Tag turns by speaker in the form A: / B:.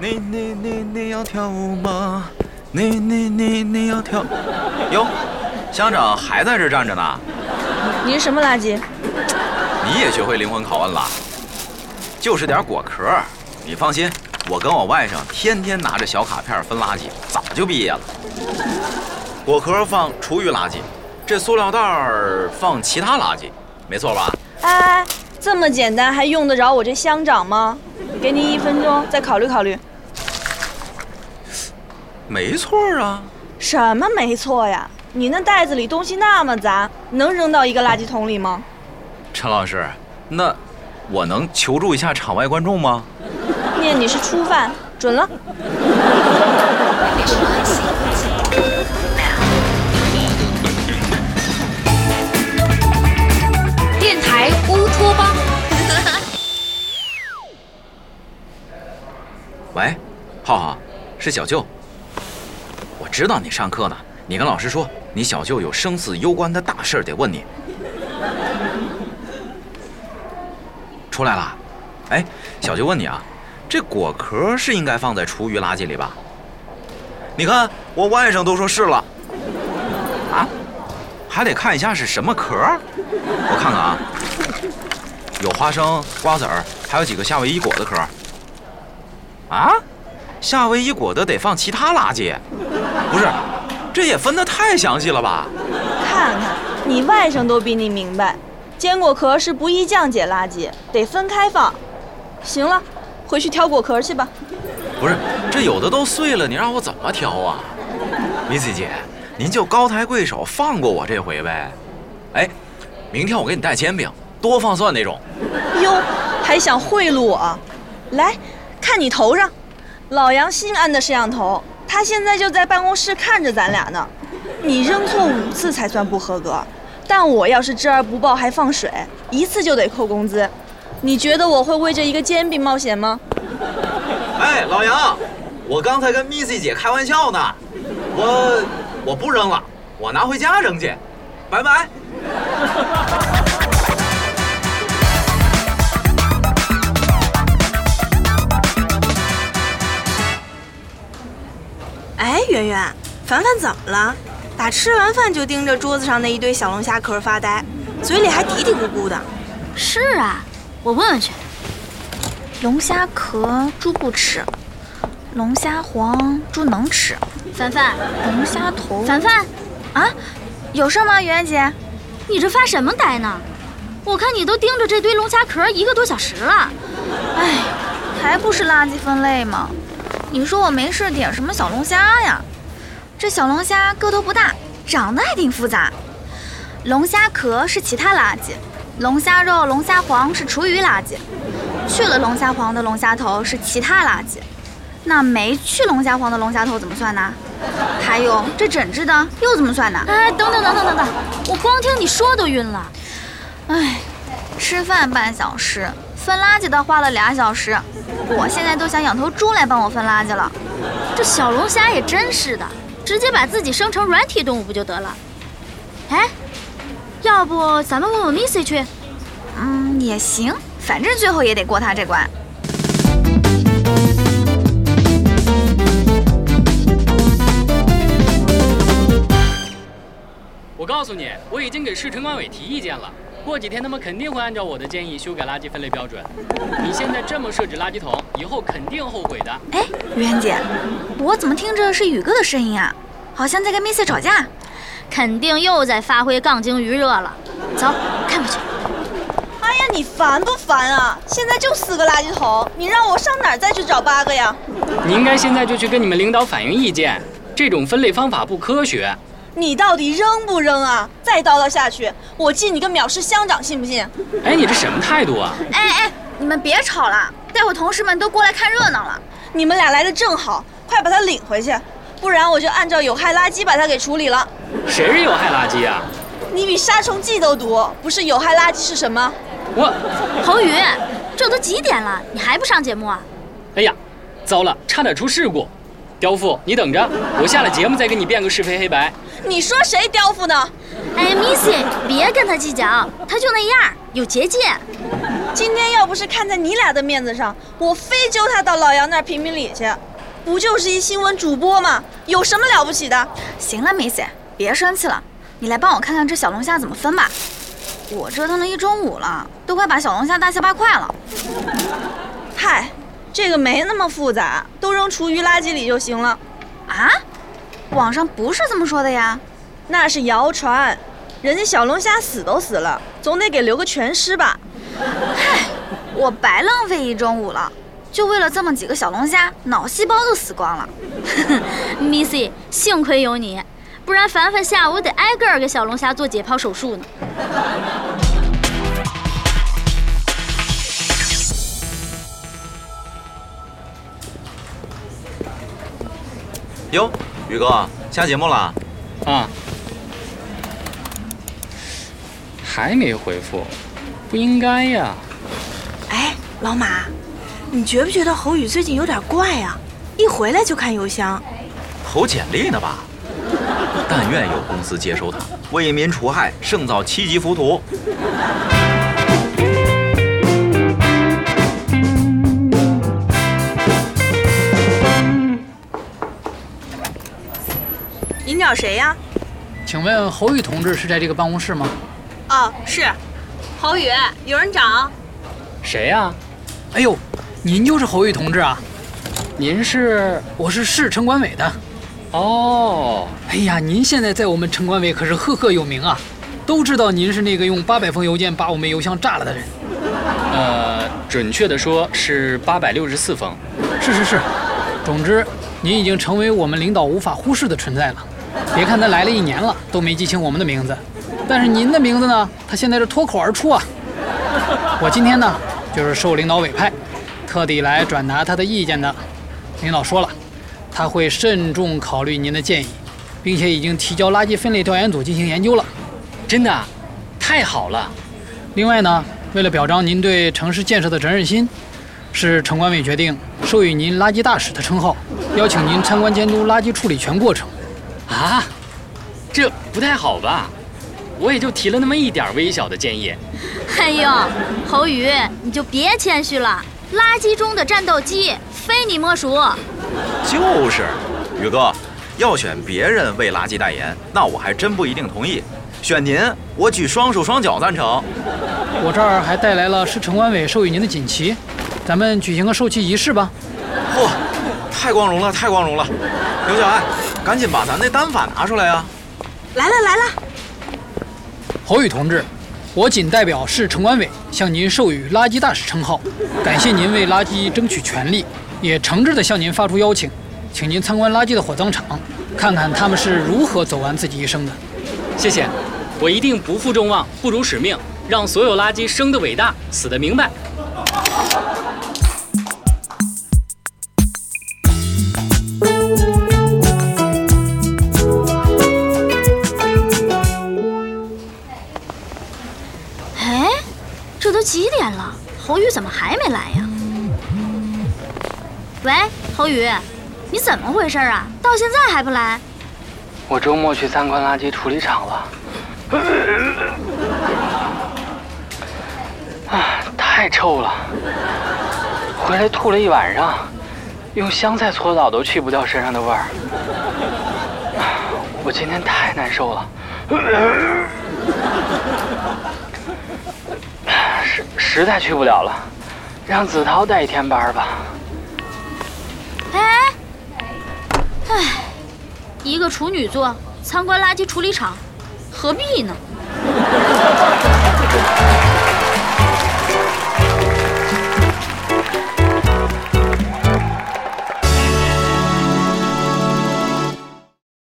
A: 你你你你要跳舞吗？你你你你要跳？哟，乡长还在这站着呢。
B: 你是什么垃圾？
A: 你也学会灵魂拷问了？就是点果壳。你放心，我跟我外甥天天拿着小卡片分垃圾，早就毕业了。果壳放厨余垃圾，这塑料袋儿放其他垃圾，没错吧？
B: 哎，这么简单还用得着我这乡长吗？给你一分钟，再考虑考虑。
A: 没错啊。
B: 什么没错呀？你那袋子里东西那么杂，能扔到一个垃圾桶里吗？
A: 陈老师，那我能求助一下场外观众吗？
B: 念你是初犯，准了。
C: 电台乌托邦。
A: 喂，浩浩，是小舅。知道你上课呢，你跟老师说，你小舅有生死攸关的大事得问你。出来了，哎，小舅问你啊，这果壳是应该放在厨余垃圾里吧？你看我外甥都说是了。啊？还得看一下是什么壳？我看看啊，有花生、瓜子儿，还有几个夏威夷果的壳。啊？夏威夷果得得放其他垃圾？不是，这也分得太详细了吧？
B: 看看你外甥都比你明白，坚果壳是不易降解垃圾，得分开放。行了，回去挑果壳去吧。
A: 不是，这有的都碎了，你让我怎么挑啊？Missy 姐，您就高抬贵手放过我这回呗。哎，明天我给你带煎饼，多放蒜那种。
B: 哟，还想贿赂我？来。看你头上，老杨新安的摄像头，他现在就在办公室看着咱俩呢。你扔错五次才算不合格，但我要是知而不报还放水，一次就得扣工资。你觉得我会为这一个煎饼冒险吗？
A: 哎，老杨，我刚才跟 Missy 姐开玩笑呢，我我不扔了，我拿回家扔去，拜拜。
D: 哎，圆圆，凡凡怎么了？打吃完饭就盯着桌子上那一堆小龙虾壳发呆，嘴里还嘀嘀咕咕的。
E: 是啊，我问问去。
F: 龙虾壳猪不吃，龙虾黄猪能吃。
E: 凡凡，
F: 龙虾头。
E: 凡凡，
F: 啊，有事吗，圆圆姐？
E: 你这发什么呆呢？我看你都盯着这堆龙虾壳一个多小时了。
F: 哎，还不是垃圾分类吗？你说我没事点什么小龙虾呀？这小龙虾个头不大，长得还挺复杂。龙虾壳是其他垃圾，龙虾肉、龙虾黄是厨余垃圾，去了龙虾黄的龙虾头是其他垃圾。那没去龙虾黄的龙虾头怎么算呢？还有这整只的又怎么算呢？
E: 哎，等等等等等等，我光听你说都晕了。
F: 哎，吃饭半小时，分垃圾的花了俩小时。我现在都想养头猪来帮我分垃圾了。
E: 这小龙虾也真是的，直接把自己生成软体动物不就得了？哎，要不咱们问问 Missy 去？
F: 嗯，也行，反正最后也得过他这关。
G: 我告诉你，我已经给市城管委提意见了。过几天他们肯定会按照我的建议修改垃圾分类标准。你现在这么设置垃圾桶，以后肯定后悔的。
F: 哎，媛姐，我怎么听着是宇哥的声音啊？好像在跟 Missy 吵架，
E: 肯定又在发挥杠精余热了。走，看过去。
B: 哎呀，你烦不烦啊？现在就四个垃圾桶，你让我上哪儿再去找八个呀？
G: 你应该现在就去跟你们领导反映意见，这种分类方法不科学。
B: 你到底扔不扔啊？再叨叨下去，我记你个藐视乡长，信不信？
G: 哎，你这什么态度啊？
F: 哎哎，你们别吵了，待会同事们都过来看热闹了。
B: 你们俩来的正好，快把他领回去，不然我就按照有害垃圾把他给处理了。
G: 谁是有害垃圾啊？
B: 你比杀虫剂都毒，不是有害垃圾是什么？
G: 我，
E: 侯宇，这都几点了，你还不上节目啊？
G: 哎呀，糟了，差点出事故。刁妇，你等着，我下了节目再跟你辩个是非黑白。
B: 你说谁刁妇呢？
E: 哎，Missy，别跟他计较，他就那样，有捷径。
B: 今天要不是看在你俩的面子上，我非揪他到老杨那儿评评理去。不就是一新闻主播吗？有什么了不起的？
F: 行了，Missy，别生气了，你来帮我看看这小龙虾怎么分吧。我折腾了一中午了，都快把小龙虾大卸八块了。
B: 嗨，这个没那么复杂，都扔厨余垃圾里就行了。
F: 啊？网上不是这么说的呀？
B: 那是谣传。人家小龙虾死都死了，总得给留个全尸吧？
F: 嗨，我白浪费一中午了，就为了这么几个小龙虾，脑细胞都死光了。
E: Missy，幸亏有你，不然凡凡下午得挨个儿给小龙虾做解剖手术呢。
A: 哟，宇哥下节目了？
G: 啊，还没回复，不应该呀。
D: 哎，老马，你觉不觉得侯宇最近有点怪啊？一回来就看邮箱。
A: 投简历呢吧？但愿有公司接收他，为民除害，胜造七级浮屠。
D: 您找谁呀？
H: 请问侯宇同志是在这个办公室吗？
D: 哦，是，侯宇，有人找。
G: 谁呀？
H: 哎呦，您就是侯宇同志啊！
G: 您是？
H: 我是市城管委的。
G: 哦，
H: 哎呀，您现在在我们城管委可是赫赫有名啊，都知道您是那个用八百封邮件把我们邮箱炸了的人。
G: 呃，准确的说是八百六十四封。
H: 是是是，总之您已经成为我们领导无法忽视的存在了。别看他来了一年了，都没记清我们的名字，但是您的名字呢，他现在是脱口而出啊。我今天呢，就是受领导委派，特地来转达他的意见的。领导说了，他会慎重考虑您的建议，并且已经提交垃圾分类调研组进行研究了。
G: 真的啊，太好了。
H: 另外呢，为了表彰您对城市建设的责任心，市城管委决定授予您“垃圾大使”的称号，邀请您参观监督垃圾处理全过程。
G: 啊，这不太好吧？我也就提了那么一点微小的建议。
E: 哎呦，侯宇，你就别谦虚了，垃圾中的战斗机非你莫属。
A: 就是，宇哥，要选别人为垃圾代言，那我还真不一定同意。选您，我举双手双脚赞成。
H: 我这儿还带来了市城管委授予您的锦旗，咱们举行个授旗仪式吧。
A: 嚯，太光荣了，太光荣了！刘小爱，赶紧把咱那单反拿出来呀、
D: 来了来了，
H: 侯宇同志，我谨代表市城管委向您授予“垃圾大使”称号，感谢您为垃圾争取权利，也诚挚地向您发出邀请，请您参观垃圾的火葬场，看看他们是如何走完自己一生的。
G: 谢谢，我一定不负众望，不辱使命，让所有垃圾生的伟大，死的明白。
E: 这都几点了？侯宇怎么还没来呀？喂，侯宇，你怎么回事啊？到现在还不来？
G: 我周末去参观垃圾处理厂了。啊，太臭了！回来吐了一晚上，用香菜搓澡都去不掉身上的味儿。我今天太难受了，实在去不了了，让子韬带一天班吧。
E: 哎，哎，一个处女座参观垃圾处理厂，何必呢？